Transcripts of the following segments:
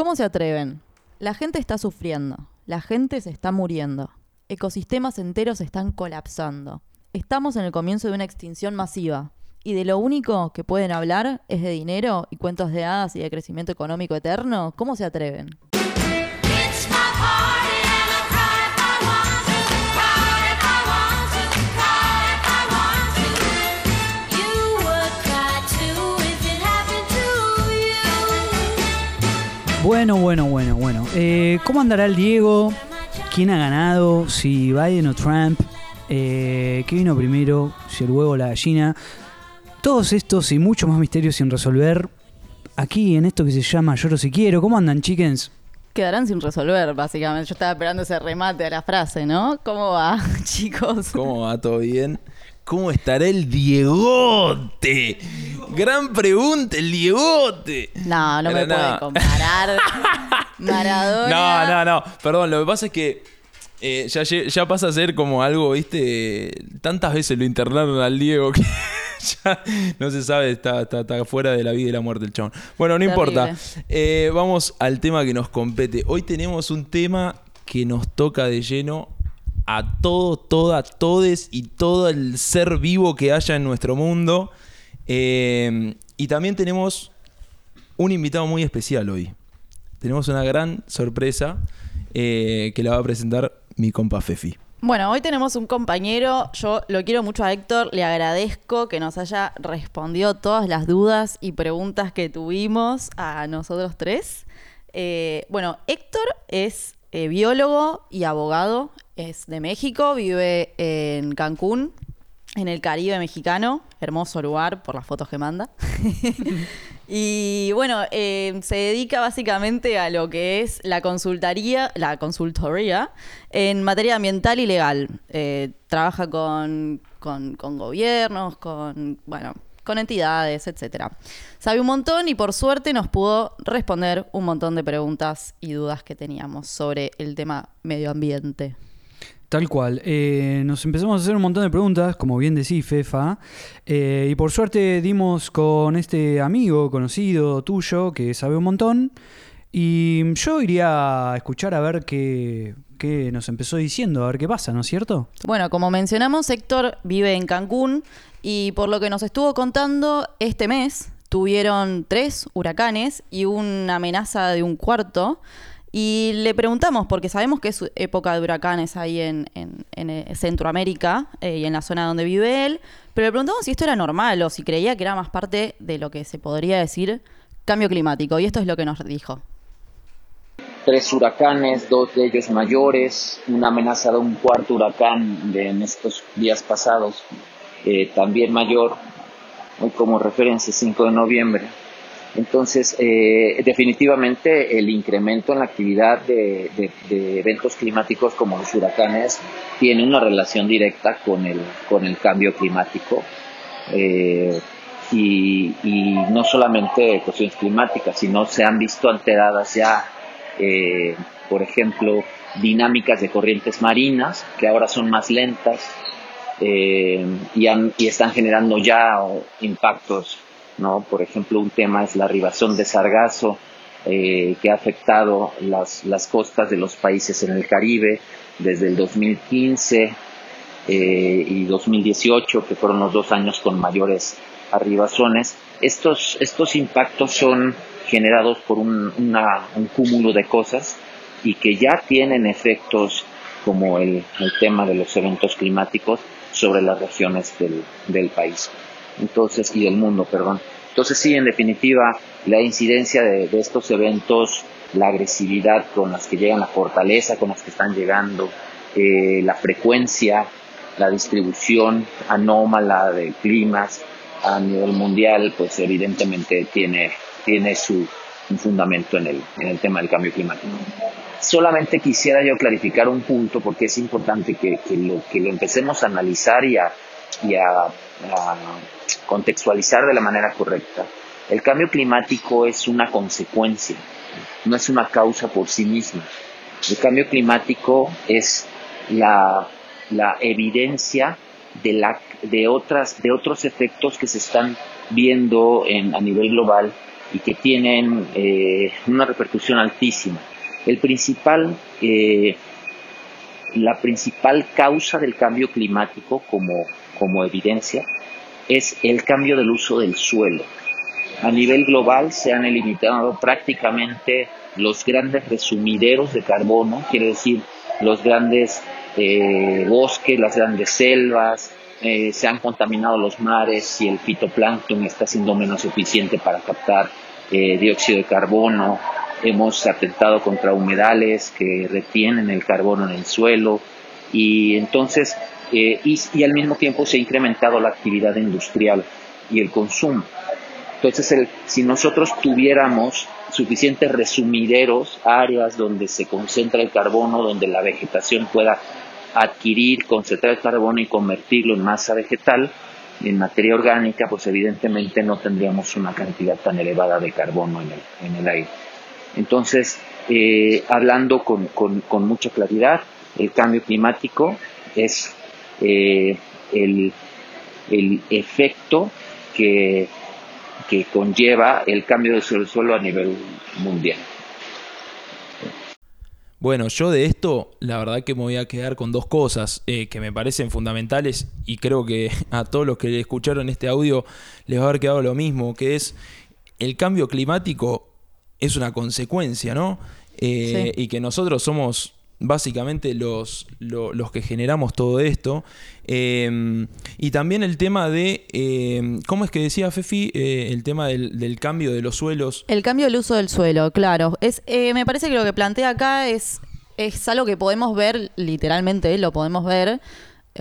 ¿Cómo se atreven? La gente está sufriendo, la gente se está muriendo, ecosistemas enteros están colapsando. Estamos en el comienzo de una extinción masiva y de lo único que pueden hablar es de dinero y cuentos de hadas y de crecimiento económico eterno. ¿Cómo se atreven? Bueno, bueno, bueno, bueno. Eh, ¿Cómo andará el Diego? ¿Quién ha ganado? Si Biden o Trump. Eh, ¿Qué vino primero? Si el huevo o la gallina. Todos estos y muchos más misterios sin resolver. Aquí en esto que se llama Lloro si quiero. ¿Cómo andan, chickens? Quedarán sin resolver, básicamente. Yo estaba esperando ese remate a la frase, ¿no? ¿Cómo va, chicos? ¿Cómo va? ¿Todo bien? ¿Cómo estará el Diegote? Gran pregunta, el Diegote. No, no me no. pueden comparar. Maradona. No, no, no. Perdón, lo que pasa es que eh, ya, ya pasa a ser como algo, ¿viste? Tantas veces lo internaron al Diego que ya no se sabe, está, está, está fuera de la vida y la muerte el chabón. Bueno, no importa. Eh, vamos al tema que nos compete. Hoy tenemos un tema que nos toca de lleno a todo, toda, todes y todo el ser vivo que haya en nuestro mundo. Eh, y también tenemos un invitado muy especial hoy. Tenemos una gran sorpresa eh, que la va a presentar mi compa Fefi. Bueno, hoy tenemos un compañero, yo lo quiero mucho a Héctor, le agradezco que nos haya respondido todas las dudas y preguntas que tuvimos a nosotros tres. Eh, bueno, Héctor es biólogo y abogado, es de México, vive en Cancún, en el Caribe mexicano, hermoso lugar por las fotos que manda. y bueno, eh, se dedica básicamente a lo que es la consultoría, en materia ambiental y legal. Eh, trabaja con, con- con gobiernos, con bueno, con entidades, etcétera. Sabe un montón y por suerte nos pudo responder un montón de preguntas y dudas que teníamos sobre el tema medio ambiente. Tal cual. Eh, nos empezamos a hacer un montón de preguntas, como bien decís, Fefa. Eh, y por suerte dimos con este amigo conocido tuyo que sabe un montón. Y yo iría a escuchar a ver qué, qué nos empezó diciendo, a ver qué pasa, ¿no es cierto? Bueno, como mencionamos, Héctor vive en Cancún y por lo que nos estuvo contando, este mes tuvieron tres huracanes y una amenaza de un cuarto. Y le preguntamos, porque sabemos que es época de huracanes ahí en, eh, Centroamérica eh, y en la zona donde vive él, pero le preguntamos si esto era normal o si creía que era más parte de lo que se podría decir cambio climático. Y esto es lo que nos dijo. tres huracanes, dos de ellos mayores, una amenaza de un cuarto huracán de, en estos días pasados, eh, también mayor, como referencia 5 de noviembre. Entonces, eh, definitivamente el incremento en la actividad de, eventos climáticos como los huracanes tiene una relación directa con el, con el cambio climático. Eh, y, y no solamente cuestiones climáticas, sino se han visto alteradas ya, eh, por ejemplo, dinámicas de corrientes marinas, que ahora son más lentas eh, y, han- y están generando ya impactos, ¿no? Por ejemplo, un tema es la arribación de sargazo, eh, que ha afectado las, las costas de los países en el Caribe desde el 2015 eh, y 2018, que fueron los dos años con mayores arribazones. Estos, estos impactos son generados por un, una- un cúmulo de cosas y que ya tienen efectos como el, tema de los eventos climáticos sobre las regiones del país. Entonces, y del mundo, perdón. Entonces, sí, en definitiva, la incidencia de, estos eventos, la agresividad con las que llegan, la fortaleza con las que están llegando, eh, la frecuencia, la distribución anómala de climas a nivel mundial, pues evidentemente tiene, tiene su un fundamento en el, en el tema del cambio climático. Solamente quisiera yo clarificar un punto porque es importante que, que lo, que lo empecemos a analizar y a contextualizar de la manera correcta. El cambio climático es una consecuencia, no es una causa por sí misma. El cambio climático es la, evidencia de, otras, de otros efectos que se están viendo en, a nivel global y que tienen eh, una repercusión altísima. El principal, eh, la principal causa del cambio climático como, como evidencia es el cambio del uso del suelo. A nivel global se han eliminado prácticamente los grandes resumideros de carbono, quiere decir los grandes eh, bosques, las grandes selvas, eh, se han contaminado los mares y el fitoplancton está siendo menos eficiente para captar eh, dióxido de carbono. Hemos atentado contra humedales que retienen el carbono en el suelo y entonces eh, y, al mismo tiempo se ha incrementado la actividad industrial y el consumo. Entonces, si nosotros tuviéramos suficientes resumideros, áreas donde se concentra el carbono, donde la vegetación pueda adquirir, concentrar el carbono y convertirlo en masa vegetal, en materia orgánica, pues evidentemente no tendríamos una cantidad tan elevada de carbono en el, en el aire. Entonces, eh, hablando con, con- con mucha claridad, el cambio climático es eh, el, el efecto que, que conlleva el cambio del suelo a nivel mundial. Bueno, yo de esto, la verdad que me voy a quedar con dos cosas eh, que me parecen fundamentales y creo que a todos los que escucharon este audio les va a haber quedado lo mismo, que es el cambio climático es una consecuencia, ¿no? Eh, Sí. Y que nosotros somos básicamente los, lo- los que generamos todo esto. Eh, y también el tema de, eh, ¿cómo es que decía Fefi? Eh, el tema del, del cambio de los suelos. El cambio del uso del suelo, claro. Es, eh, me parece que lo que plantea acá es, es algo que podemos ver, literalmente lo podemos ver,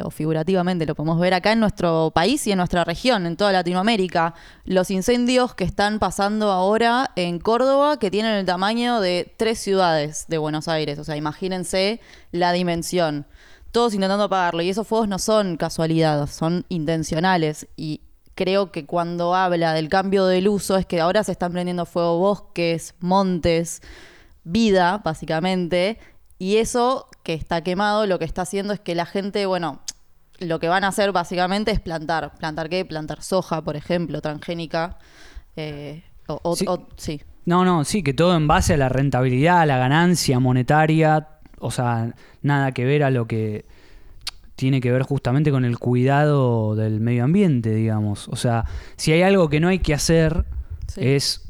o figurativamente lo podemos ver acá en nuestro país y en nuestra región, en toda Latinoamérica. Los incendios que están pasando ahora en Córdoba, que tienen el tamaño de tres ciudades de Buenos Aires. O sea, imagínense la dimensión. Todos intentando apagarlo. Y esos fuegos no son casualidad, son intencionales. Y creo que cuando habla del cambio del uso es que ahora se están prendiendo fuego bosques, montes, vida, básicamente, y eso que está quemado lo que está haciendo es que la gente, bueno, lo que van a hacer básicamente es plantar. ¿Plantar qué? Plantar soja, por ejemplo, transgénica. eh, o, o- Sí. o- sí. No, no, sí, que todo en base a la rentabilidad, a la ganancia monetaria, o sea, nada que ver a lo que tiene que ver justamente con el cuidado del medio ambiente, digamos. O sea, si hay algo que no hay que hacer Sí. es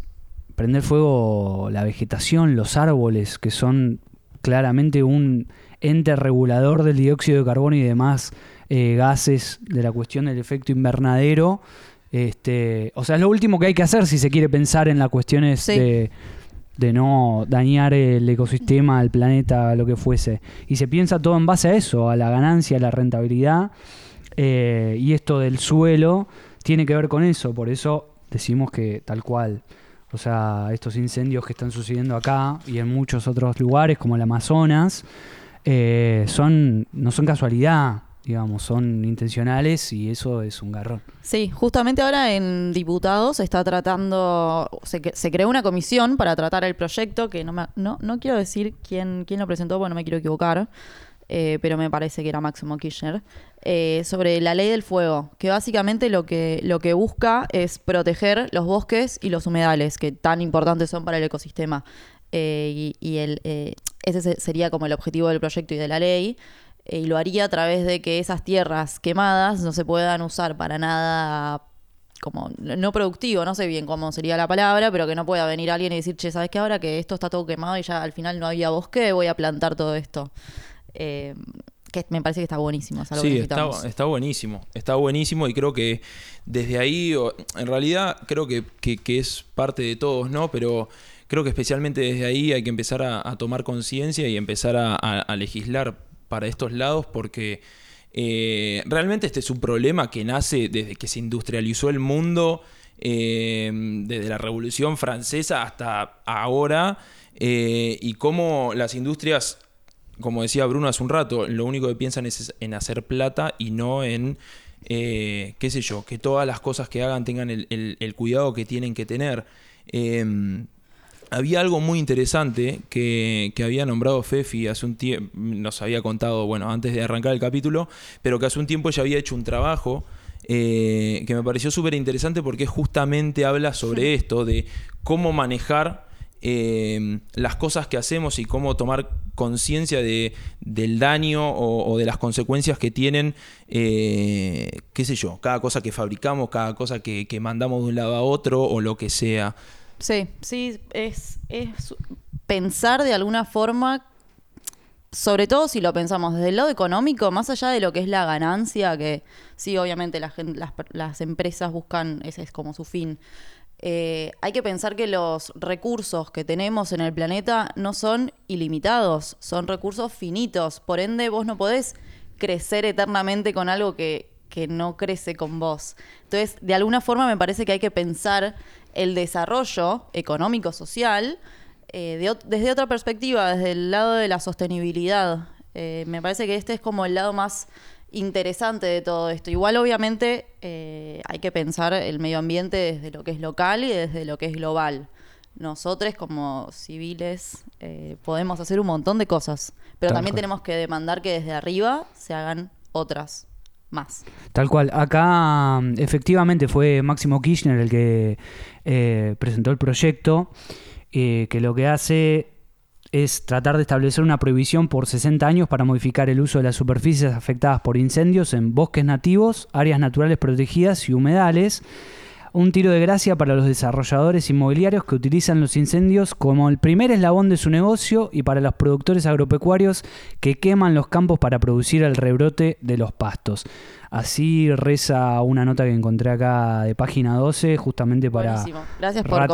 prender fuego la vegetación, los árboles, que son claramente un ente regulador del dióxido de carbono y demás eh, gases de la cuestión del efecto invernadero. Este, o sea, es lo último que hay que hacer si se quiere pensar en las cuestiones Sí. de, de no dañar el ecosistema, el planeta, lo que fuese. Y se piensa todo en base a eso, a la ganancia, a la rentabilidad. eh, y esto del suelo tiene que ver con eso. Por eso decimos que tal cual. O sea, estos incendios que están sucediendo acá y en muchos otros lugares, como el Amazonas, eh, son no son casualidad, digamos, son intencionales y eso es un garrón. Sí, justamente ahora en diputados se está tratando, se, se creó una comisión para tratar el proyecto, que no, me- no, no quiero decir quién, quién lo presentó, porque no me quiero equivocar, eh, pero me parece que era Máximo Kirchner, eh, sobre la ley del fuego, que básicamente lo que, lo que busca es proteger los bosques y los humedales, que tan importantes son para el ecosistema. Eh, y ese se- sería como el objetivo del proyecto y de la ley y lo haría a través de que esas tierras quemadas no se puedan usar para nada como no productivo, no sé bien cómo sería la palabra, pero que no pueda venir alguien y decir, che, ¿sabes qué? Ahora que esto está todo quemado y ya al final no había bosque, voy a plantar todo esto. Eh, que me parece que está buenísimo. es algo que Sí, está, necesitamos. está buenísimo. Está buenísimo y creo que desde ahí, en realidad creo que, que- que es parte de todos, ¿no? Pero creo que especialmente desde ahí hay que empezar a, a tomar conciencia y empezar a, a- a legislar para estos lados porque eh, realmente este es un problema que nace desde que se industrializó el mundo, eh, desde la Revolución Francesa hasta ahora, eh, y cómo las industrias como decía Bruno hace un rato, lo único que piensan es en hacer plata y no en, eh, qué sé yo, que todas las cosas que hagan tengan el, el- el cuidado que tienen que tener. Eh, había algo muy interesante que, que había nombrado Fefi hace un tiempo, nos había contado, bueno, antes de arrancar el capítulo, pero que hace un tiempo ella había hecho un trabajo eh, que me pareció súper interesante porque justamente habla sobre esto, de cómo manejar eh, las cosas que hacemos y cómo tomar conciencia de, del daño o, de las consecuencias que tienen, eh, qué sé yo, cada cosa que fabricamos, cada cosa que, que mandamos de un lado a otro o lo que sea. Sí, sí, es, es pensar de alguna forma, sobre todo si lo pensamos desde el lado económico, más allá de lo que es la ganancia, que sí, obviamente las, las empresas buscan, ese es como su fin. Eh, hay que pensar que los recursos que tenemos en el planeta no son ilimitados, son recursos finitos. Por ende, vos no podés crecer eternamente con algo que, que no crece con vos. Entonces, de alguna forma me parece que hay que pensar el desarrollo económico-social eh, de ot- desde otra perspectiva, desde el lado de la sostenibilidad. Eh, me parece que este es como el lado más interesante de todo esto. Igual, obviamente, eh, hay que pensar el medio ambiente desde lo que es local y desde lo que es global. Nosotros, como civiles, eh, podemos hacer un montón de cosas, pero Tal también cual. tenemos que demandar que desde arriba se hagan otras más. Tal cual. Acá efectivamente fue Máximo Kirchner el que eh, presentó el proyecto, que lo que hace es tratar de establecer una prohibición por 60 años para modificar el uso de las superficies afectadas por incendios en bosques nativos, áreas naturales protegidas y humedales. Un tiro de gracia para los desarrolladores inmobiliarios que utilizan los incendios como el primer eslabón de su negocio y para los productores agropecuarios que queman los campos para producir el rebrote de los pastos. Así reza una nota que encontré acá de página 12 justamente para ratificar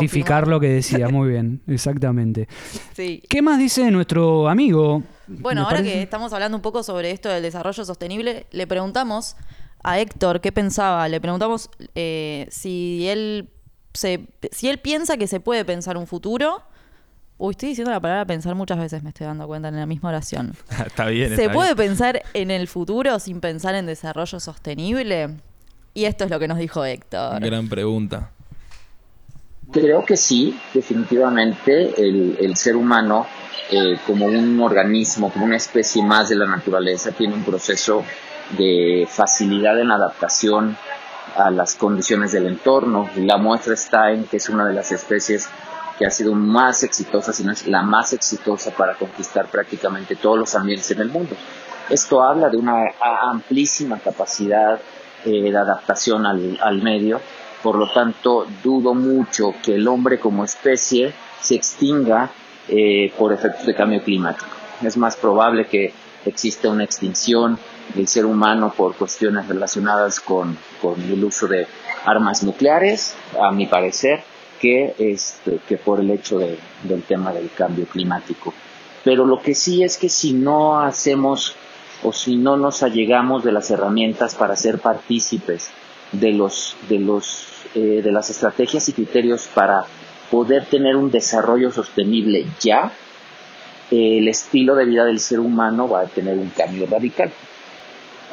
confirmar. lo que decía. Muy bien, exactamente. Sí. ¿Qué más dice nuestro amigo? Bueno, ¿Me ahora parece? que estamos hablando un poco sobre esto del desarrollo sostenible, le preguntamos a Héctor qué pensaba. Le preguntamos eh, si él se, si él piensa que se puede pensar un futuro. Uy, estoy diciendo la palabra pensar muchas veces, me estoy dando cuenta en la misma oración. está bien. ¿Se está puede bien. pensar en el futuro sin pensar en desarrollo sostenible? Y esto es lo que nos dijo Héctor. Gran pregunta. Creo que sí, definitivamente el, el ser humano eh, como un organismo, como una especie más de la naturaleza, tiene un proceso de facilidad en adaptación a las condiciones del entorno. La muestra está en que es una de las especies que ha sido más exitosa, si no es la más exitosa para conquistar prácticamente todos los ambientes en el mundo. Esto habla de una amplísima capacidad eh, de adaptación al, al medio, por lo tanto dudo mucho que el hombre como especie se extinga eh, por efectos de cambio climático. Es más probable que exista una extinción del ser humano por cuestiones relacionadas con, con el uso de armas nucleares, a mi parecer, que, este, que por el hecho de- del tema del cambio climático. Pero lo que sí es que si no hacemos o si no nos allegamos de las herramientas para ser partícipes de los de los eh, de las estrategias y criterios para poder tener un desarrollo sostenible ya el estilo de vida del ser humano va a tener un cambio radical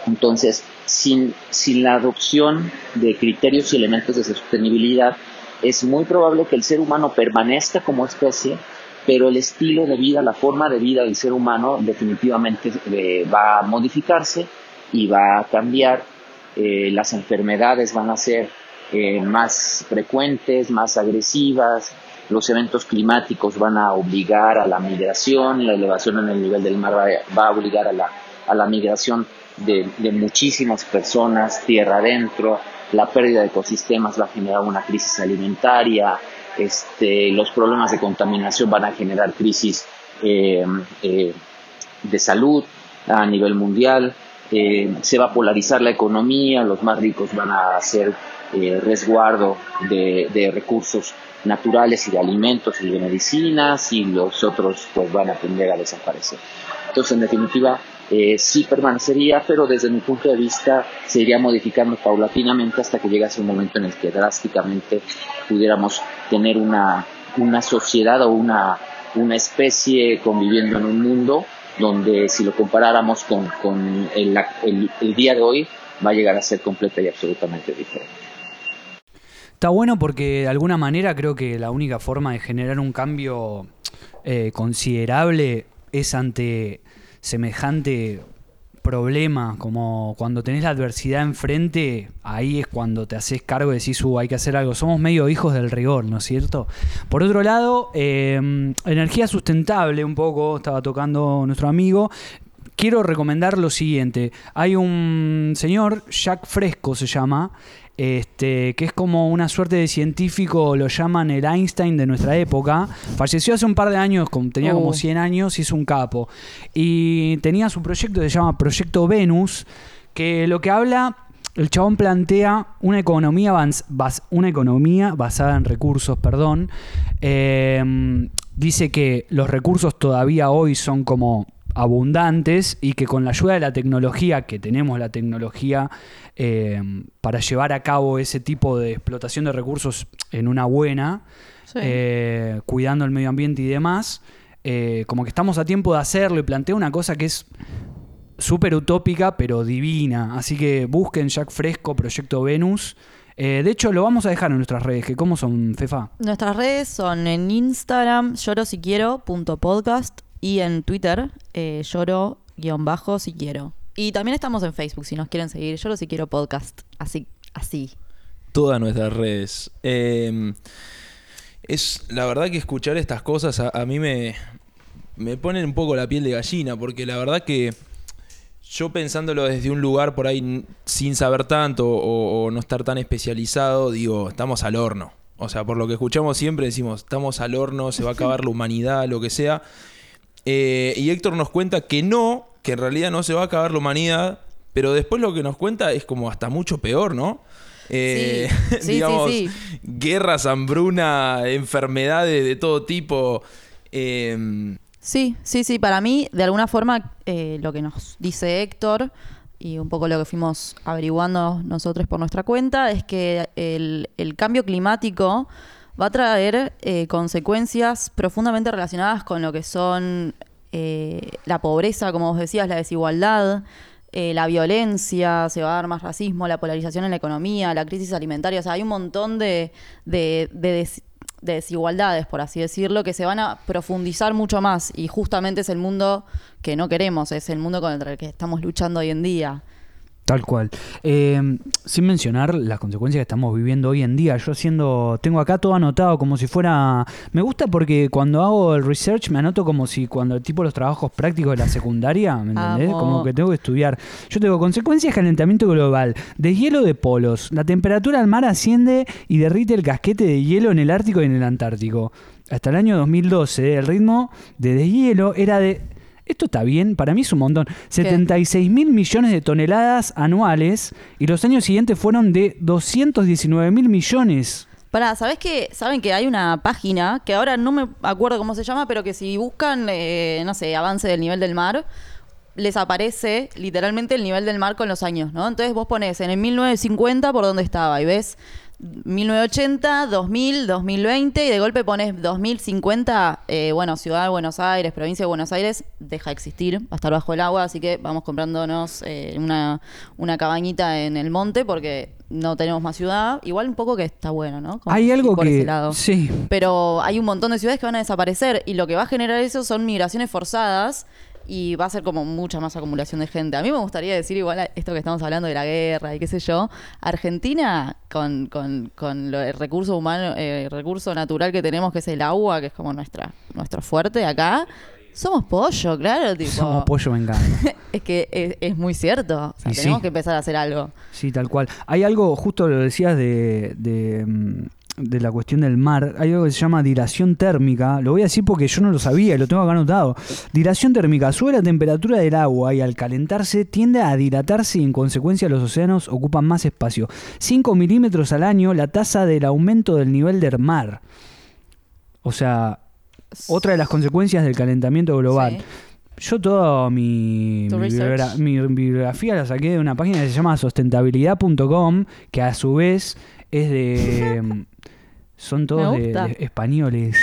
entonces sin sin la adopción de criterios y elementos de sostenibilidad es muy probable que el ser humano permanezca como especie pero el estilo de vida, la forma de vida del ser humano definitivamente eh, va a modificarse y va a cambiar. Eh, las enfermedades van a ser eh, más frecuentes, más agresivas, los eventos climáticos van a obligar a la migración, la elevación en el nivel del mar va, va a obligar a la, a la migración de, muchísimas personas tierra adentro, la pérdida de ecosistemas va a generar una crisis alimentaria, este, los problemas de contaminación van a generar crisis eh, eh, de salud a nivel mundial, eh, se va a polarizar la economía, los más ricos van a hacer resguardo de, de recursos naturales y de alimentos y de medicinas y los otros pues van a tender a desaparecer. Entonces, en definitiva, eh, sí permanecería, pero desde mi punto de vista se iría modificando paulatinamente hasta que llegase un momento en el que drásticamente pudiéramos tener una, una sociedad o una, una especie conviviendo en un mundo donde si lo comparáramos con, con el, día de hoy va a llegar a ser completa y absolutamente diferente. Está bueno porque de alguna manera creo que la única forma de generar un cambio eh, considerable es ante semejante problema, como cuando tenés la adversidad enfrente, ahí es cuando te haces cargo y decís, uh, hay que hacer algo. Somos medio hijos del rigor, ¿no es cierto? Por otro lado, eh, energía sustentable, un poco, estaba tocando nuestro amigo. Quiero recomendar lo siguiente. Hay un señor, Jack Fresco se llama, este, que es como una suerte de científico, lo llaman el Einstein de nuestra época. Falleció hace un par de años, tenía como Oh. 100 años y es un capo. Y tenía su proyecto se llama Proyecto Venus, que lo que habla, el chabón plantea una economía, bas- bas- una economía basada en recursos, perdón. Eh, dice que los recursos todavía hoy son como abundantes y que con la ayuda de la tecnología, que tenemos la tecnología eh, para llevar a cabo ese tipo de explotación de recursos en una buena, Sí. eh, cuidando el medio ambiente y demás, eh, como que estamos a tiempo de hacerlo y plantea una cosa que es súper utópica pero divina. Así que busquen Jack Fresco, Proyecto Venus. Eh, de hecho, lo vamos a dejar en nuestras redes, que ¿cómo son, Fefa? Nuestras redes son en Instagram, lloro y en Twitter, eh, lloro guion bajo si quiero. Y también estamos en Facebook, si nos quieren seguir, lloro si quiero podcast. Así, así. todas nuestras redes. Eh, es la verdad que escuchar estas cosas a, mí me, me ponen un poco la piel de gallina, porque la verdad que yo pensándolo desde un lugar por ahí sin saber tanto o, o no estar tan especializado, digo, estamos al horno. O sea, por lo que escuchamos siempre decimos, estamos al horno, se va a acabar la humanidad, lo que sea. Eh, y Héctor nos cuenta que no, que en realidad no se va a acabar la humanidad, pero después lo que nos cuenta es como hasta mucho peor, ¿no? Eh, Sí, sí, sí, digamos, sí. guerras, hambruna, enfermedades de todo tipo. Eh, Sí, sí, sí. Para mí, de alguna forma, eh, lo que nos dice Héctor y un poco lo que fuimos averiguando nosotros por nuestra cuenta es que el, el cambio climático va a traer eh, consecuencias profundamente relacionadas con lo que son eh, la pobreza, como vos decías, la desigualdad, eh, la violencia, se va a dar más racismo, la polarización en la economía, la crisis alimentaria. O sea, hay un montón de, de, de des- de desigualdades, por así decirlo, que se van a profundizar mucho más. Y justamente es el mundo que no queremos, es el mundo contra el que estamos luchando hoy en día. Tal cual. Eh, sin mencionar las consecuencias que estamos viviendo hoy en día. Yo haciendo, tengo acá todo anotado como si fuera... Me gusta porque cuando hago el research me anoto como si cuando tipo los trabajos prácticos de la secundaria, ¿me entendés? Amo. Como que tengo que estudiar. Yo tengo consecuencias de calentamiento global, deshielo de polos, la temperatura del mar asciende y derrite el casquete de hielo en el Ártico y en el Antártico. Hasta el año 2012 el ritmo de deshielo era de... Esto está bien, para mí es un montón. 76 mil millones de toneladas anuales y los años siguientes fueron de 219 mil millones. Para, ¿sabés que Saben que hay una página que ahora no me acuerdo cómo se llama, pero que si buscan, eh, no sé, avance del nivel del mar, les aparece literalmente el nivel del mar con los años, ¿no? Entonces vos pones en el 1950 por dónde estaba y ves 1980, 2000, 2020 y de golpe pones 2050, eh, bueno, Ciudad de Buenos Aires, provincia de Buenos Aires, deja de existir, va a estar bajo el agua, así que vamos comprándonos eh, una, una cabañita en el monte porque no tenemos más ciudad. Igual un poco que está bueno, ¿no? Como Hay algo por que... ese lado. Sí, Pero hay un montón de ciudades que van a desaparecer y lo que va a generar eso son migraciones forzadas y va a ser como mucha más acumulación de gente. A mí me gustaría decir igual esto que estamos hablando de la guerra y qué sé yo, Argentina con, con, con lo- el recurso humano, eh, el recurso natural que tenemos que es el agua, que es como nuestra nuestro fuerte acá. Somos pollo, claro, tipo. somos pollo vengano. Es que es, es muy cierto. O sea, tenemos sí. que empezar a hacer algo. Sí, tal cual. Hay algo, justo lo decías de, de, mm, de la cuestión del mar, hay algo que se llama dilación térmica. Lo voy a decir porque yo no lo sabía y lo tengo acá anotado. Dilación térmica. Sube la temperatura del agua y al calentarse tiende a dilatarse y en consecuencia los océanos ocupan más espacio. 5 milímetros al año la tasa del aumento del nivel del mar. O sea, otra de las consecuencias del calentamiento global. Sí. Yo toda mi, mi, mi bibliografía la saqué de una página que se llama sustentabilidad.com, que a su vez es de... son todos de, españoles.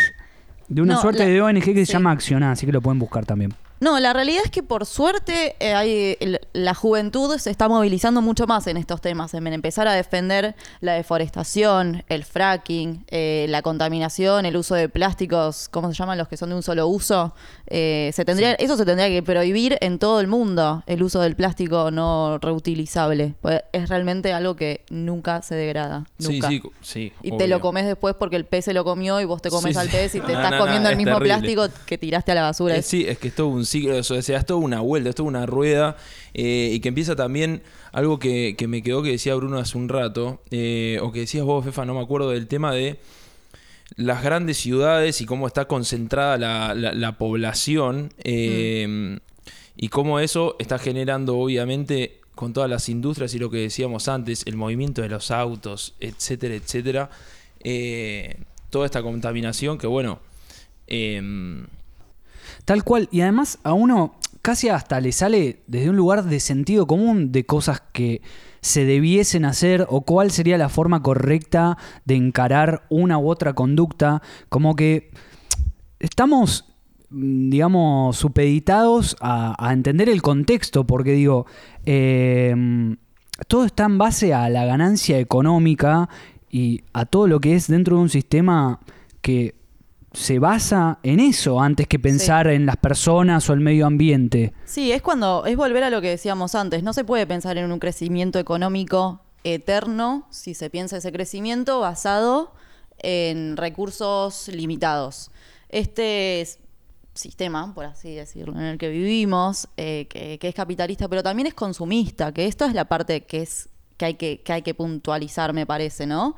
De una No, suerte la- de ONG que se llama Accioná, así que lo pueden buscar también. No, la realidad es que por suerte eh, hay, el- la juventud se está movilizando mucho más en estos temas, en empezar a defender la deforestación, el fracking, eh, la contaminación, el uso de plásticos, ¿cómo se llaman los que son de un solo uso? Eh, se tendría, Eso se tendría que prohibir en todo el mundo, el uso del plástico no reutilizable. Pues es realmente algo que nunca se degrada. Sí, Nunca. sí, sí. Y te obvio. lo comes después porque el pez se lo comió y vos te comes Sí, al sí. pez y te No, estás no, no, comiendo el es mismo terrible. plástico que tiraste a la basura. Eh, Es- sí, es que es todo un ciclo, o sea, es toda una vuelta, es toda una rueda eh, y que empieza también algo que, que me quedó que decía Bruno hace un rato, eh, o que decías vos, Fefa, no me acuerdo del tema de las grandes ciudades y cómo está concentrada la, la- la población eh, y cómo eso está generando obviamente con todas las industrias y lo que decíamos antes, el movimiento de los autos, etcétera, etcétera, toda esta contaminación que bueno, em, Tal cual. Y además a uno casi hasta le sale desde un lugar de sentido común de cosas que se debiesen hacer o cuál sería la forma correcta de encarar una u otra conducta. Como que estamos, mm, digamos, supeditados a, entender el contexto, porque digo, eh, todo está en base a la ganancia económica y a todo lo que es dentro de un sistema que se basa en eso antes que pensar en las personas o el medio ambiente. Sí, es cuando es volver a lo que decíamos antes. No se puede pensar en un crecimiento económico eterno si se piensa ese crecimiento basado en recursos limitados. Este sistema, por así decirlo, en el que vivimos, eh, que, que es capitalista, pero también es consumista, que esto es la parte que es que hay que, que hay que puntualizar, me parece, ¿no?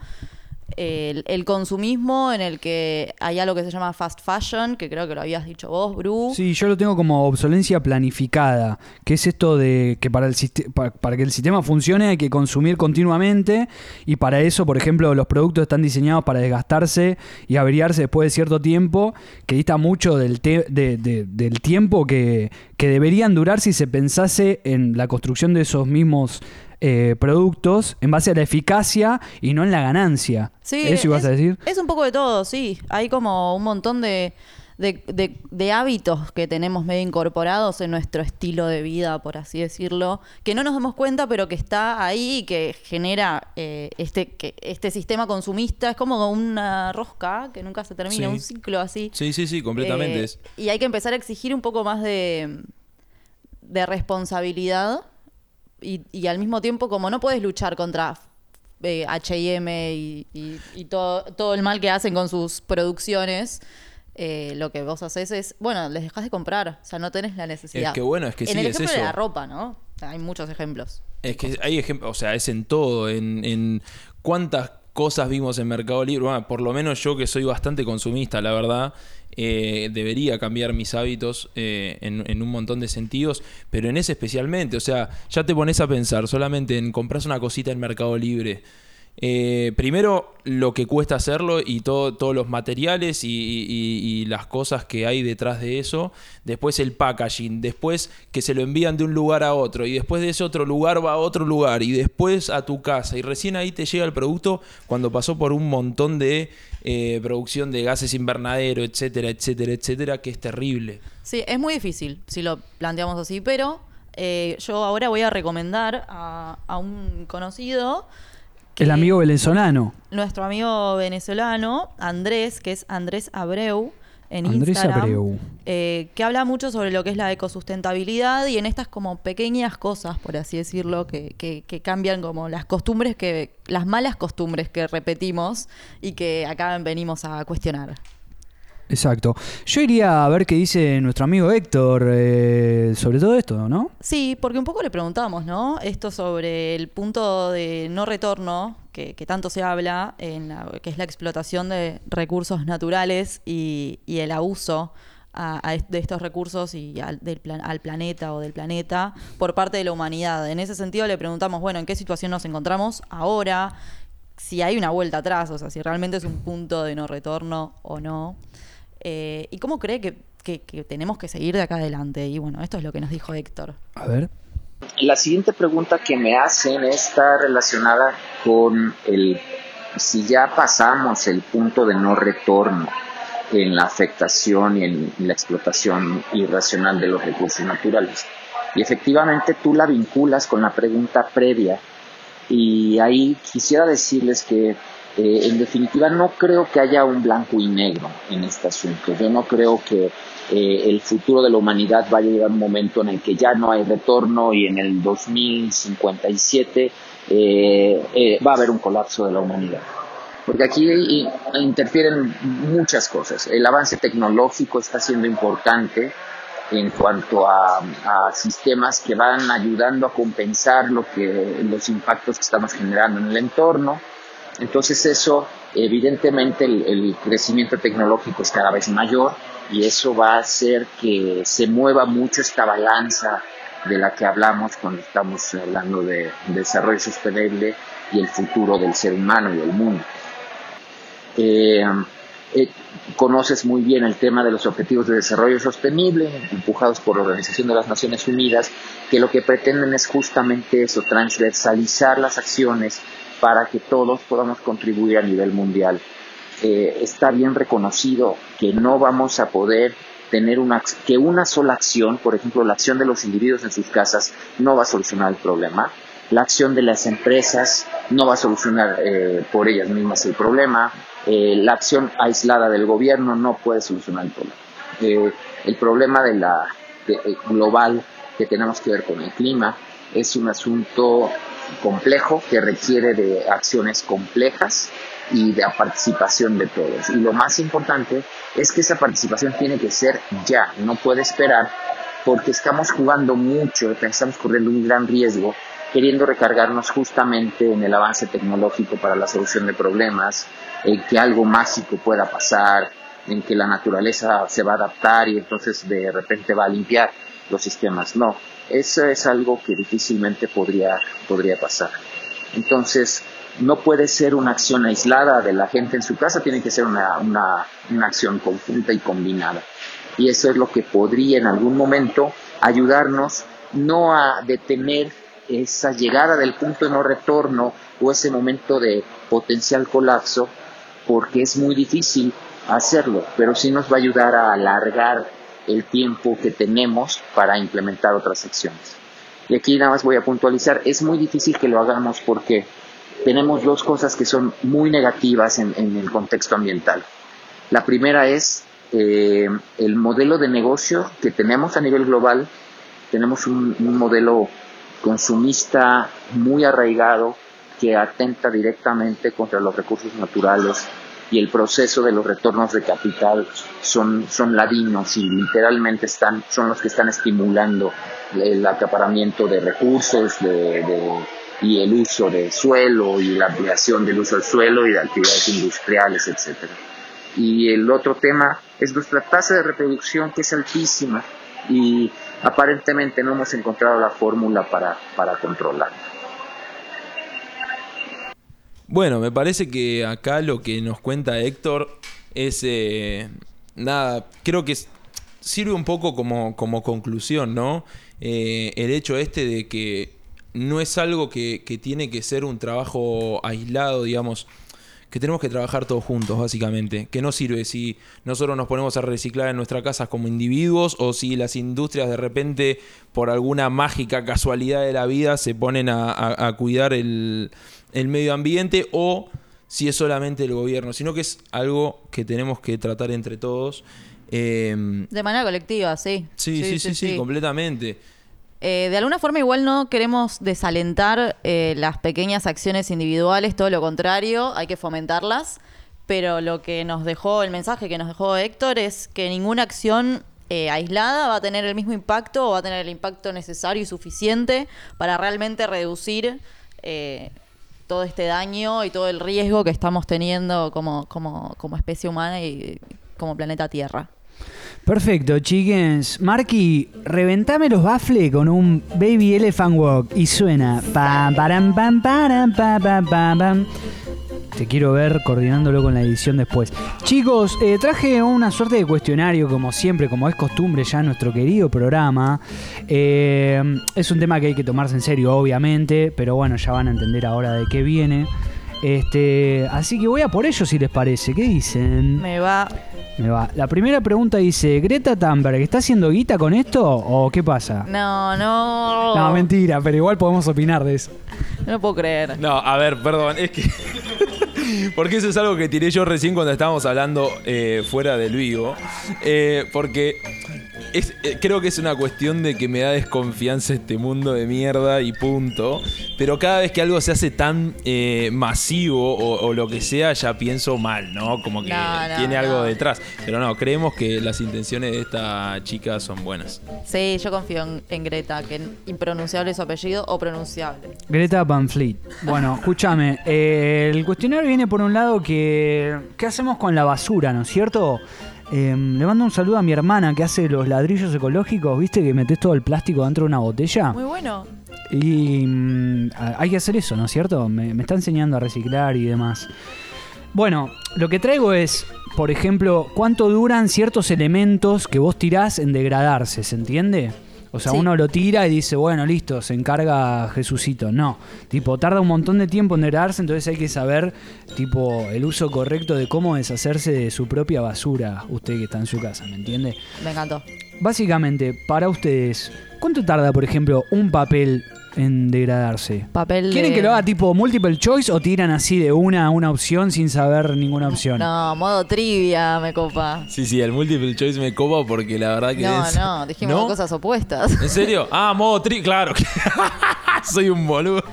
El, consumismo en el que hay algo que se llama fast fashion, que creo que lo habías dicho vos, Bru. Sí, yo lo tengo como obsolencia planificada, que es esto de que para, el siste- pa- para que el sistema funcione hay que consumir continuamente y para eso, por ejemplo, los productos están diseñados para desgastarse y averiarse después de cierto tiempo, que dista mucho del, te- de- de- del tiempo que, que deberían durar si se pensase en la construcción de esos mismos eh, productos en base a la eficacia y no en la ganancia. Sí, ¿Eso ibas es, a decir? Es un poco de todo, sí. Hay como un montón de, de, de- de hábitos que tenemos medio incorporados en nuestro estilo de vida, por así decirlo, que no nos damos cuenta, pero que está ahí y que genera eh, este, que, este sistema consumista. Es como una rosca que nunca se termina, Sí. un ciclo así. Sí, sí, sí, completamente. Eh, es. y hay que empezar a exigir un poco más de, de responsabilidad y, y al mismo tiempo como no puedes luchar contra eh, H&M y, y- y todo, todo el mal que hacen con sus producciones, eh, lo que vos haces es, bueno, les dejas de comprar, o sea, no tenés la necesidad. Es que bueno, es que en sí, el es ejemplo de la ropa, ¿no? Hay muchos ejemplos. Es que hay ejemplos, o sea, es en todo, en, en cuántas cosas vimos en Mercado Libre. Bueno, por lo menos yo que soy bastante consumista, la verdad, eh, debería cambiar mis hábitos eh, en, un montón de sentidos, pero en ese especialmente, o sea, ya te pones a pensar solamente en comprar una cosita en Mercado Libre. Eh, primero, lo que cuesta hacerlo y todo, todos los materiales y- y las cosas que hay detrás de eso. Después el packaging. Después que se lo envían de un lugar a otro. Y después de ese otro lugar va a otro lugar. Y después a tu casa. Y recién ahí te llega el producto cuando pasó por un montón de eh, producción de gases invernadero, etcétera, etcétera, etcétera, que es terrible. Sí, es muy difícil si lo planteamos así, pero eh, yo ahora voy a recomendar a, a un conocido. que- El amigo venezolano. nuestro amigo venezolano, Andrés, que es Andrés Abreu en Andrés Instagram, Abreu. eh, que habla mucho sobre lo que es la ecosustentabilidad y en estas como pequeñas cosas, por así decirlo, que, que- que cambian como las costumbres que, las malas costumbres que repetimos y que acá venimos a cuestionar. Exacto. Yo iría a ver qué dice nuestro amigo Héctor eh, sobre todo esto, ¿no? Sí, porque un poco le preguntamos, ¿no? Esto sobre el punto de no retorno, que, tanto se habla, en la- que es la explotación de recursos naturales y, el abuso de estos recursos y al, del plan- al planeta o del planeta por parte de la humanidad. En ese sentido le preguntamos, bueno, ¿en qué situación nos encontramos ahora? Si hay una vuelta atrás, o sea, si realmente es un punto de no retorno o no. Eh, ¿Y cómo cree que- que tenemos que seguir de acá adelante? Y bueno, esto es lo que nos dijo Héctor. A ver. La siguiente pregunta que me hacen está relacionada con el si ya pasamos el punto de no retorno. en la afectación y en la explotación irracional de los recursos naturales. Y efectivamente tú la vinculas con la pregunta previa y ahí quisiera decirles que eh, en definitiva no creo que haya un blanco y negro en este asunto. Yo no creo que eh, el futuro de la humanidad vaya a llegar un momento en el que ya no hay retorno y en el 2057 eh, eh, va a haber un colapso de la humanidad. Porque aquí interfieren muchas cosas. El avance tecnológico está siendo importante en cuanto a, a sistemas que van ayudando a compensar lo que, los impactos que estamos generando en el entorno. Entonces eso, evidentemente el, el crecimiento tecnológico es cada vez mayor y eso va a hacer que se mueva mucho esta balanza de la que hablamos cuando estamos hablando de desarrollo sostenible y el futuro del ser humano y del mundo. Eh, eh, conoces muy bien el tema de los objetivos de desarrollo sostenible, empujados por la Organización de las Naciones Unidas, que lo que pretenden es justamente eso, transversalizar las acciones para que todos podamos contribuir a nivel mundial. Eh, está bien reconocido que no vamos a poder tener una que una sola acción, por ejemplo, la acción de los individuos en sus casas, no va a solucionar el problema. La acción de las empresas no va a solucionar eh, por ellas mismas el problema. Eh, la acción aislada del gobierno no puede solucionar el problema. Eh, el problema de la eh, global que tenemos que ver con el clima es un asunto complejo que requiere de acciones complejas y de la participación de todos. Y lo más importante es que esa participación tiene que ser ya, no puede esperar, porque estamos jugando mucho, estamos corriendo un gran riesgo, queriendo recargarnos justamente en el avance tecnológico para la solución de problemas, en que algo mágico pueda pasar, en que la naturaleza se va a adaptar y entonces de repente va a limpiar los sistemas. No, eso es algo que difícilmente podría, podría pasar. Entonces, no puede ser una acción aislada de la gente en su casa, tiene que ser una, una, una acción conjunta y combinada. Y eso es lo que podría en algún momento ayudarnos no a detener esa llegada del punto de no retorno o ese momento de potencial colapso, porque es muy difícil hacerlo, pero sí nos va a ayudar a alargar el tiempo que tenemos para implementar otras acciones. Y aquí nada más voy a puntualizar, es muy difícil que lo hagamos porque tenemos dos cosas que son muy negativas en, el contexto ambiental. La primera es eh, el modelo de negocio que tenemos a nivel global. Tenemos un modelo consumista muy arraigado que atenta directamente contra los recursos naturales y el proceso de los retornos de capital son, son ladinos y literalmente están, son los que están estimulando el acaparamiento de recursos y el uso de suelo y la ampliación del uso del suelo y de actividades industriales, etcétera. Y el otro tema es nuestra tasa de reproducción que es altísima y aparentemente no hemos encontrado la fórmula para, para controlarla. Bueno, me parece que acá lo que nos cuenta Héctor es eh, nada, creo que sirve un poco como, como conclusión, ¿no? Eh, el hecho este de que no es algo que, que tiene que ser un trabajo aislado, digamos, que tenemos que trabajar todos juntos, básicamente. Que no sirve si nosotros nos ponemos a reciclar en nuestras casas como individuos o si las industrias de repente, por alguna mágica casualidad de la vida, se ponen a, a- a cuidar el, el medio ambiente o si es solamente el gobierno, sino que es algo que tenemos que tratar entre todos. Eh, De manera colectiva, sí. sí, sí, sí, sí, completamente. Eh, de alguna forma igual no queremos desalentar eh, las pequeñas acciones individuales, todo lo contrario, hay que fomentarlas, pero lo que nos dejó, el mensaje que nos dejó Héctor es que ninguna acción eh, aislada va a tener el mismo impacto o va a tener el impacto necesario y suficiente para realmente reducir eh, todo este daño y todo el riesgo que estamos teniendo como, como, como especie humana y como planeta Tierra. Perfecto, chickens. Marky, reventame los baffles con un Baby Elephant Walk y suena. Pam, param, pam, pam, pam, pam, pam. Te quiero ver coordinándolo con la edición después. Chicos, eh, traje una suerte de cuestionario, como siempre, como es costumbre ya en nuestro querido programa. Eh, es un tema que hay que tomarse en serio, obviamente, pero bueno, ya van a entender ahora de qué viene. Este, así que voy a por ellos si les parece. ¿Qué dicen? Me va. Me va. La primera pregunta dice, ¿Greta Thunberg está haciendo guita con esto o qué pasa? No, no. No, mentira, pero igual podemos opinar de eso. No lo puedo creer. No, a ver, perdón, es que. Porque eso es algo que tiré yo recién cuando estábamos hablando eh, fuera del vivo. Eh, porque es- eh, creo que es una cuestión de que me da desconfianza este mundo de mierda y punto. Pero cada vez que algo se hace tan eh, masivo o, o lo que sea, ya pienso mal, ¿no? Como que No, no, tiene algo no. detrás. Pero no, creemos que las intenciones de esta chica son buenas. Sí, yo confío en, en Greta, que impronunciable es su apellido o pronunciable. Greta Van Fleet. Bueno, escúchame. eh, el cuestionario viene por un lado que... ¿Qué hacemos con la basura, no es cierto? Eh, le mando un saludo a mi hermana que hace los ladrillos ecológicos, ¿viste? Que metes todo el plástico dentro de una botella. Muy bueno. Y mm, hay que hacer eso, ¿no es cierto? Me, me está enseñando a reciclar y demás. Bueno, lo que traigo es, por ejemplo, cuánto duran ciertos elementos que vos tirás en degradarse, ¿se entiende? O sea, Sí. uno lo tira y dice, bueno, listo, se encarga Jesucito. No, tipo, tarda un montón de tiempo en degradarse, entonces hay que saber, tipo, el uso correcto de cómo deshacerse de su propia basura, usted que está en su casa, ¿me entiende? Me encantó. Básicamente, para ustedes, ¿cuánto tarda, por ejemplo, un papel en degradarse? Papel ¿Quieren de- que lo haga tipo multiple choice o tiran así de una a una opción sin saber ninguna opción? No, modo trivia, me copa. Sí, sí, el multiple choice me copa porque la verdad que No, es... no, dijimos ¿No? cosas opuestas. ¿En serio? Ah, modo tri... Claro. que- Soy un boludo.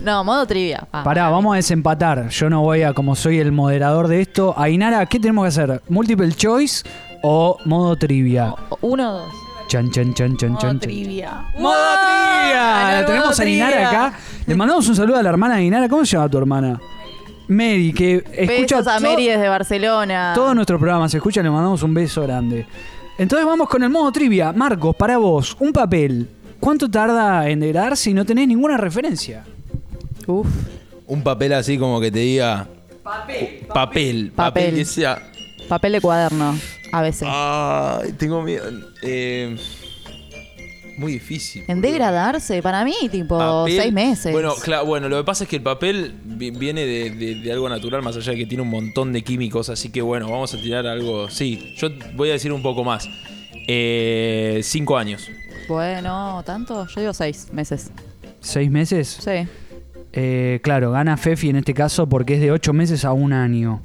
No, modo trivia. Ah, Pará, vamos a desempatar. Yo no voy a, como soy el moderador de esto. Ainara, ¿qué tenemos que hacer? ¿Multiple choice o modo trivia? Uno o dos. Chan, chan, chan, chan, Modo chan. trivia. ¡Modo trivia! La tenemos a trivia. acá. Le mandamos un saludo a la hermana de Ainara. ¿Cómo se llama tu hermana? Mary, que escucha Besos a Mary desde Barcelona. Todos nuestros programas se escuchan, le mandamos un beso grande. Entonces vamos con el modo trivia. Marcos, para vos, un papel. ¿Cuánto tarda en degradar si no tenés ninguna referencia? Uf. Un papel así como que te diga... Papel. Papel. Papel. que sea... Papel de cuaderno. A veces. Ay, tengo miedo. Eh, muy difícil. en boludo. degradarse, para mí, tipo, Papel- seis meses. Bueno, claro, bueno, lo que pasa es que el papel vi- viene de, de- de algo natural, más allá de que tiene un montón de químicos, así que bueno, vamos a tirar algo. Sí, yo voy a decir un poco más. Eh, cinco años. Bueno, ¿tanto? Yo digo seis meses. ¿Seis meses? Sí. Eh, claro, gana Fefi en este caso porque es de ocho meses a un año.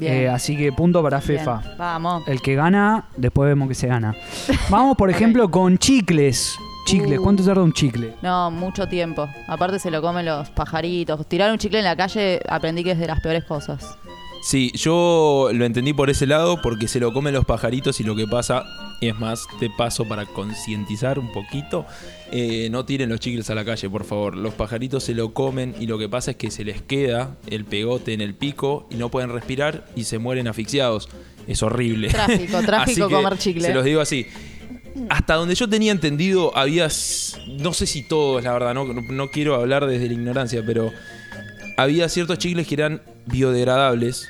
Eh, así que punto para Bien. Fefa. Vamos. El que gana, después vemos que se gana. Vamos, por ejemplo, con chicles. Chicles, Uh. ¿cuánto tarda un chicle? No, mucho tiempo. Aparte se lo comen los pajaritos. Tirar un chicle en la calle aprendí que es de las peores cosas. Sí, yo lo entendí por ese lado porque se lo comen los pajaritos y lo que pasa, y es más, te paso para concientizar un poquito, eh, no tiren los chicles a la calle, por favor. Los pajaritos se lo comen y lo que pasa es que se les queda el pegote en el pico y no pueden respirar y se mueren asfixiados. Es horrible. Así que comer chicle. Se los digo así. Hasta donde yo tenía entendido, había, no sé si todos, la verdad, no quiero hablar desde la ignorancia, pero había ciertos chicles que eran biodegradables.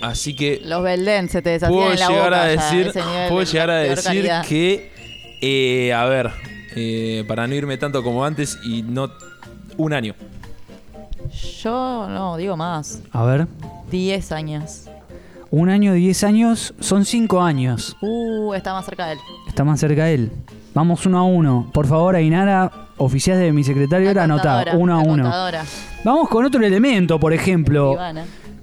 Así que Los Belden se te desafían puedo en la llegar boca a decir, puedo de llegar a decir calidad. que, eh, a ver, eh, para no irme tanto como antes y no un año. Yo no, digo más. A ver. 10 años. Un año, diez años, son cinco años. Uh, está más cerca de él. Está más cerca él. Vamos uno a uno. Por favor, Ainara, oficial de mi secretario, La anotá. contadora, Uno a uno. contadora. Vamos con otro elemento, por ejemplo.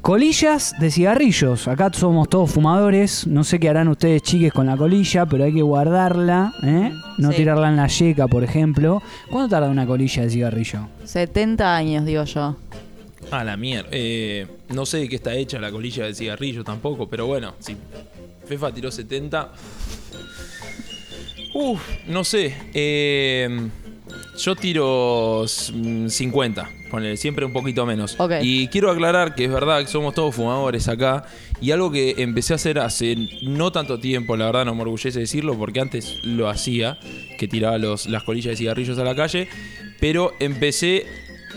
Colillas de cigarrillos. Acá somos todos fumadores. No sé qué harán ustedes, chiques, con la colilla, pero hay que guardarla. ¿eh? No Sí. tirarla en la yeca, por ejemplo. ¿Cuánto tarda una colilla de cigarrillo? 70 años, digo yo. A la mierda. Eh, no sé de qué está hecha la colilla de cigarrillo tampoco, pero bueno, si Fefa tiró 70. Uf, no sé. eh, yo tiro mm, 50. Ponele, siempre un poquito menos. Y quiero aclarar que es verdad que somos todos fumadores acá. Y algo que empecé a hacer hace no tanto tiempo, la verdad no me orgullece decirlo, porque antes lo hacía, que tiraba los, las colillas de cigarrillos a la calle. Pero empecé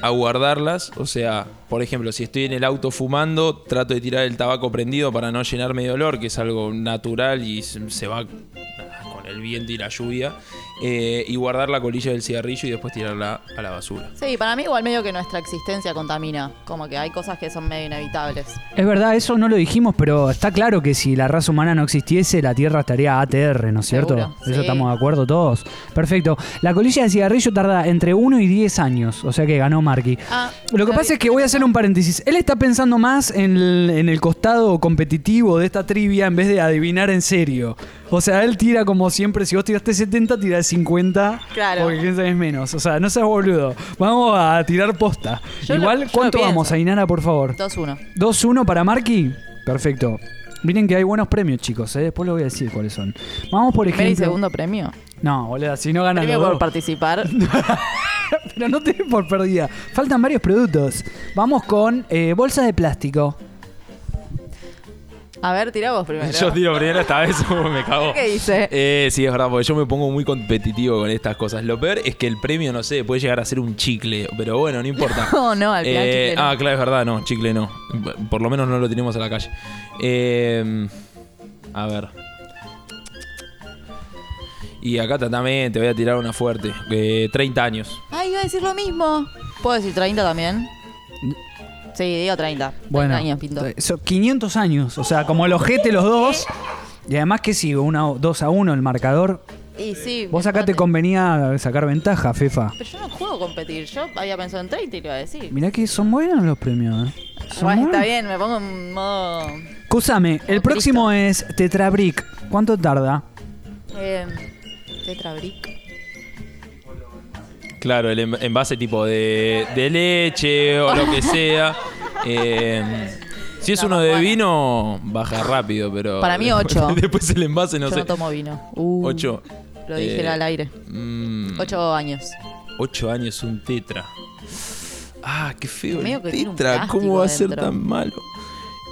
a guardarlas. O sea, por ejemplo, si estoy en el auto fumando, trato de tirar el tabaco prendido para no llenarme de olor, que es algo natural y se va con el viento y la lluvia. Eh, y guardar la colilla del cigarrillo y después tirarla a la basura. Sí, para mí igual medio que nuestra existencia contamina. Como que hay cosas que son medio inevitables. Es verdad, eso no lo dijimos, pero está claro que si la raza humana no existiese, la Tierra estaría ATR, ¿no es cierto? Seguro, Eso sí. estamos de acuerdo todos. Perfecto. La colilla de cigarrillo tarda entre 1 y 10 años, o sea que ganó Marky. Ah, Lo que pasa es que voy a hacer un paréntesis. Él está pensando más en el, en el costado competitivo de esta trivia en vez de adivinar en serio. O sea, él tira como siempre, si vos tiraste 70, tira 50. Claro. Porque quién sabe es menos. O sea, no seas boludo. Vamos a tirar posta. Yo lo- Igual, lo ¿cuánto pienso. vamos, Ainara, por favor? 2-1. 2-1 para Marky. Perfecto. Miren que hay buenos premios, chicos. ¿eh? Después lo voy a decir cuáles son. Vamos, por Primer y ejemplo. segundo premio. No, boludo, si no ganan Premio los por dos. participar. Pero no te des por perdida. Faltan varios productos. Vamos con eh, bolsas de plástico. A ver, tira vos primero. Yo tiro primero esta vez, me cago. ¿Qué dice? Eh, sí, es verdad, porque yo me pongo muy competitivo con estas cosas. Lo peor es que el premio, no sé, puede llegar a ser un chicle, pero bueno, no importa. No, no, al final Eh, chicle no. Ah, claro, es verdad, no, chicle no. Por lo menos no lo tenemos a la calle. Eh, a ver. Y acá también te voy a tirar una fuerte. Eh, 30 años. Ay, iba a decir lo mismo. ¿Puedo decir 30 también? Sí, digo 30. 30 Bueno, años, pinto. eh, son 500 años. O sea, como el ojete los dos. Y además que sigo, una, 2 a 1 el marcador. Y sí. Vos acá te convenía sacar ventaja, Fefa. Pero yo no juego competir. Yo había pensado en 30 y lo iba a decir. Mirá que son buenos los premios, ¿eh? Son Bueno, está bien, me pongo en modo. Escúchame, el próximo es Tetrabric. ¿Cuánto tarda? Eh, Tetrabric. Claro, el en- envase tipo de, de leche o lo que sea. Eh, si es uno de vino, baja rápido, pero. Para mí, ocho. Después el envase, no yo sé. no tomo vino. Uh, 8. Lo dije al aire. Mm, 8 años. 8 años un tetra. Ah, qué feo. Medio que tiene un tetra, ¿cómo va a ser tan malo?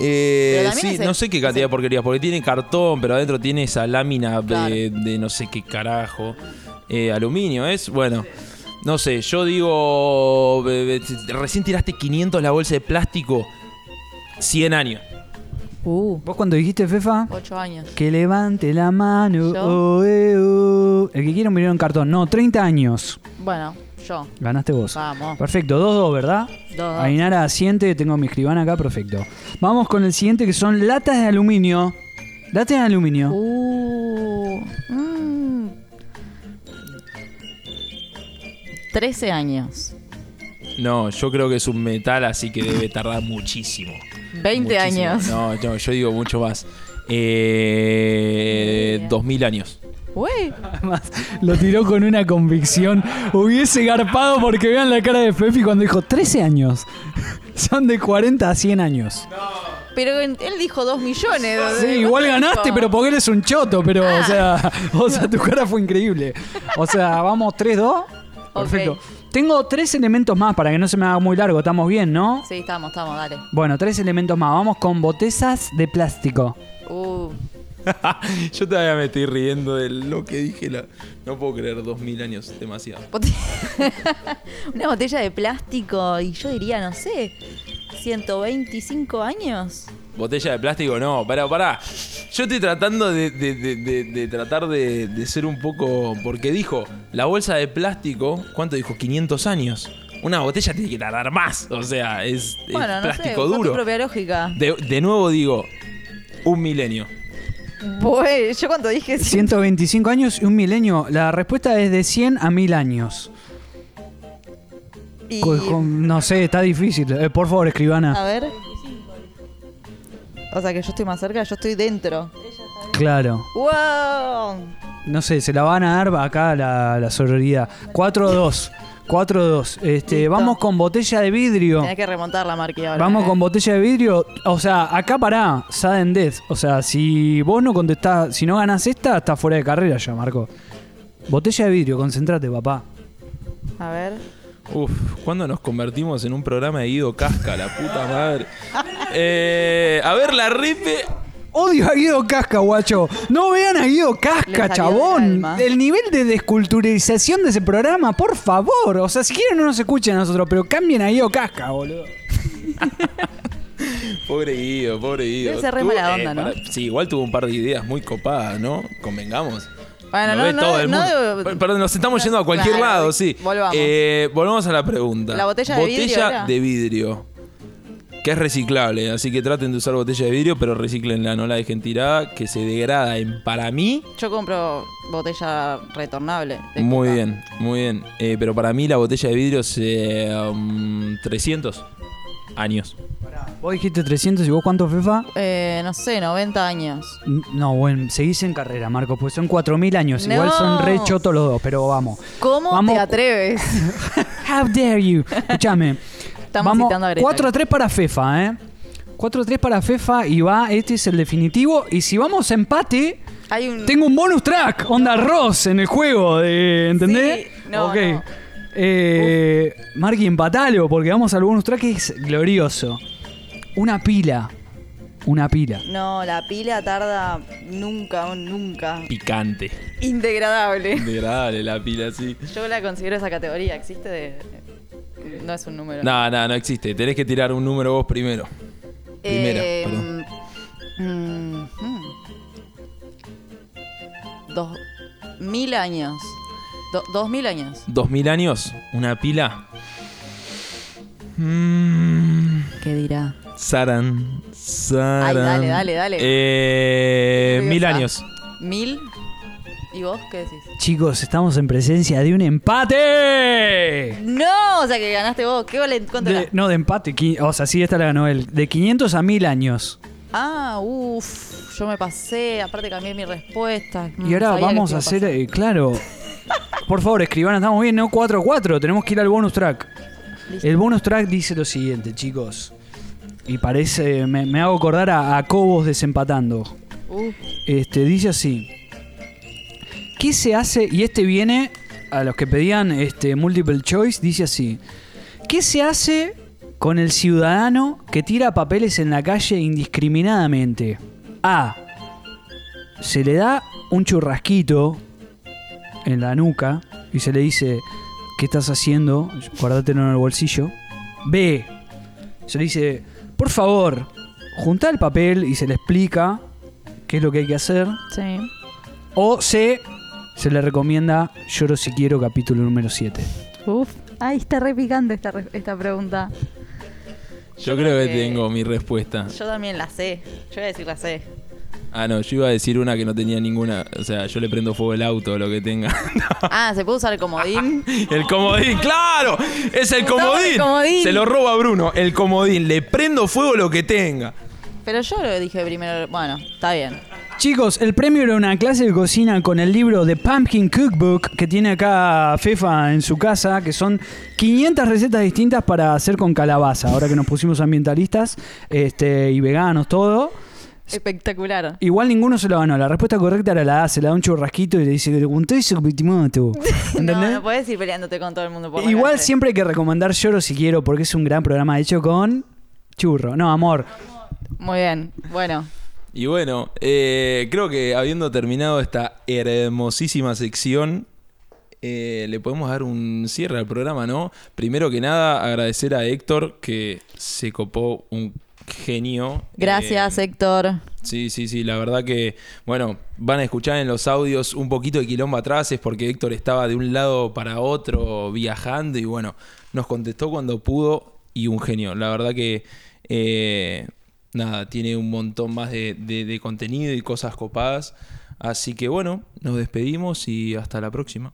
Eh, sí, no sé qué cantidad es de porquerías, porque tiene cartón, pero adentro tiene esa lámina de, de no sé qué carajo. Eh, aluminio, ¿es? Bueno, no sé, yo digo. Recién tiraste 500 la bolsa de plástico. 100 años. Uh, ¿Vos cuando dijiste, Fefa? 8 años. Que levante la mano. Oh, eh, oh. El que quiera un en cartón. No, 30 años. Bueno, yo. Ganaste vos. Vamos. Perfecto, 2-2, ¿verdad? Dos, dos. Ainara asiente, tengo mi escribana acá, perfecto. Vamos con el siguiente que son latas de aluminio. Latas de aluminio. Uh, mm. 13 años. No, yo creo que es un metal, así que debe tardar muchísimo. 20 Muchísimo. años. No, no, yo digo mucho más. Eh, Bien. 2000 años. Uy, Además, lo tiró con una convicción. Hubiese garpado porque vean la cara de Fefi cuando dijo 13 años. Son de 40 a 100 años. pero en- él dijo 2 millones. Sí, igual ganaste, pero porque eres un choto, pero, o sea, o sea, tu cara fue increíble. O sea, vamos 3-2. Perfecto. Tengo tres elementos más para que no se me haga muy largo. Estamos bien, ¿no? Sí, estamos, estamos, dale. Bueno, tres elementos más. Vamos con botezas de plástico. Uh, Yo todavía me estoy riendo de lo que dije. La... No puedo creer, 2000 años, demasiado. Una botella de plástico y yo diría, no sé, 125 años. Botella de plástico, no, pará, pará. Yo estoy tratando de, de- de- de- de tratar de, de ser un poco. Porque dijo, la bolsa de plástico, ¿cuánto dijo? 500 años. Una botella tiene que tardar más. O sea, es, es Bueno, no sé, plástico tu duro. propia lógica. De, de nuevo digo, un milenio. Pues, yo cuando dije 100, 125 años y un milenio. La respuesta es de 100 a 1000 años. y- Co- con- no sé, está difícil. Eh, por favor, A escribana. ver. O sea que yo estoy más cerca, yo estoy dentro. Claro. ¡Wow! No sé, se la van a dar acá la, la sororidad. 4-2. 4-2. Este, Listo. vamos con botella de vidrio. Tenés que remontar la ahora. Vamos ¿eh? con botella de vidrio. O sea, acá pará, sudden death. O sea, si vos no contestás, si no ganás esta, estás fuera de carrera ya, Marco. Botella de vidrio, concéntrate, papá. A ver. Uf, ¿cuándo nos convertimos en un programa de Guido Casca? La puta madre. Eh, a ver, la ripe. Odio a Guido Casca, guacho. No vean a Guido Casca, chabón. El nivel de desculturalización de ese programa, por favor. O sea, si quieren no nos escuchen a nosotros, pero cambien a Guido Casca, boludo. Pobre Guido, pobre Guido. Debe ser re mala onda, ¿no? sí, igual tuvo un par de ideas muy copadas, ¿no? Convengamos. Bueno, no, no, todo el no mundo. Perdón, nos estamos yendo a cualquier Claro, lado, sí. volvamos. Eh, volvamos a la pregunta. La botella de vidrio Botella era. de vidrio. Que es reciclable, así que traten de usar botella de vidrio, pero reciclenla, no la dejen tirada, que se degrada en, para mí, Yo compro botella retornable. muy Coca. bien, muy bien. Eh, pero para mí la botella de vidrio se... um, 300 años. Vos dijiste 300 y vos cuánto, Fefa? Eh, no sé, 90 años. N- No, bueno, seguís en carrera, Marco, pues son 4.000 años. Igual son re chotos los dos, pero vamos. ¿Cómo Vamos- te atreves? How dare you. Escúchame. Estamos vamos, citando a Greta. 4 a 3 para Fefa, ¿eh? 4 a 3 para Fefa y va, este es el definitivo. Y si vamos a empate, Hay un... tengo un bonus track, onda Ross en el juego, de, ¿entendés? Sí, no, ok. no. Eh, Marky, empatalo, porque vamos al bonus track que es glorioso. Una pila. Una pila. No, la pila tarda nunca, nunca. Picante. Indegradable. Degradable la pila, sí. Yo la considero esa categoría. ¿Existe de...? No es un número. No, no, no existe. Tenés que tirar un número vos primero. Primera, Eh, perdón. mm, mm. Dos mil años. Do- dos mil años. ¿Dos mil años? ¿Una pila? Mm, ¿Qué dirá? Saran. Saran. Ay, dale, dale, dale. Eh, mil años. ¿Mil? ¿Y vos qué decís? Chicos, estamos en presencia de un empate. No, o sea que ganaste vos. ¿Qué vale? ¿Cuánto De- era? no, de empate. O sea, sí, esta la ganó él. De 500 a 1000 años. Ah, uff, yo me pasé, aparte cambié mi respuesta. Mm, Y ahora sabía vamos a hacer, eh, claro. Por favor, escriban, estamos bien, ¿no? 4 a 4. Tenemos que ir al bonus track. Listo. El bonus track dice lo siguiente, chicos. Y parece, me, me hago acordar a, a Cobos desempatando. Uf, Este, dice así. ¿Qué se hace? Y este viene a los que pedían este multiple choice, dice así. ¿Qué se hace con el ciudadano que tira papeles en la calle indiscriminadamente? A. Se le da un churrasquito en la nuca y se le dice, ¿qué estás haciendo? Guárdatelo en el bolsillo. B. Se le dice, por favor, junta el papel y se le explica qué es lo que hay que hacer. sí. O C, se le recomienda Lloro si quiero, capítulo número 7. Uf. Ay, está re picante esta, re- esta pregunta. Yo creo que que- tengo mi respuesta. Yo también la sé. Yo voy a decir la sé. Ah, no, yo iba a decir una que no tenía ninguna. O sea, yo le prendo fuego el auto lo que tenga. Ah, ¿se puede usar el comodín? El comodín, claro, es el comodín. el comodín. Se lo roba Bruno, el comodín. Le prendo fuego lo que tenga. Pero yo lo dije primero. Bueno, está bien. Chicos, el premio era una clase de cocina con el libro The Pumpkin Cookbook que tiene acá Fefa en su casa, que son 500 recetas distintas para hacer con calabaza. Ahora que nos pusimos ambientalistas este, y veganos, todo. Espectacular. Igual ninguno se lo ganó. La respuesta correcta era la A. Se le da un churrasquito y le dice que le preguntó eso, Pitimoto. No, ¿Entendés? no puedes ir peleándote con todo el mundo por la Igual calle. siempre hay que recomendar Lloro si quiero porque es un gran programa hecho con churro. No, amor. Muy bien. Bueno. Y bueno, eh, creo que habiendo terminado esta hermosísima sección, eh, le podemos dar un cierre al programa, ¿no? Primero que nada, agradecer a Héctor que se copó un genio. Gracias, Eh, Héctor. Sí, sí, sí, la verdad que, bueno, van a escuchar en los audios un poquito de quilombo atrás, es porque Héctor estaba de un lado para otro viajando y bueno, nos contestó cuando pudo y un genio. La verdad que, eh, nada, tiene un montón más de, de- de contenido y cosas copadas. Así que bueno, nos despedimos y hasta la próxima.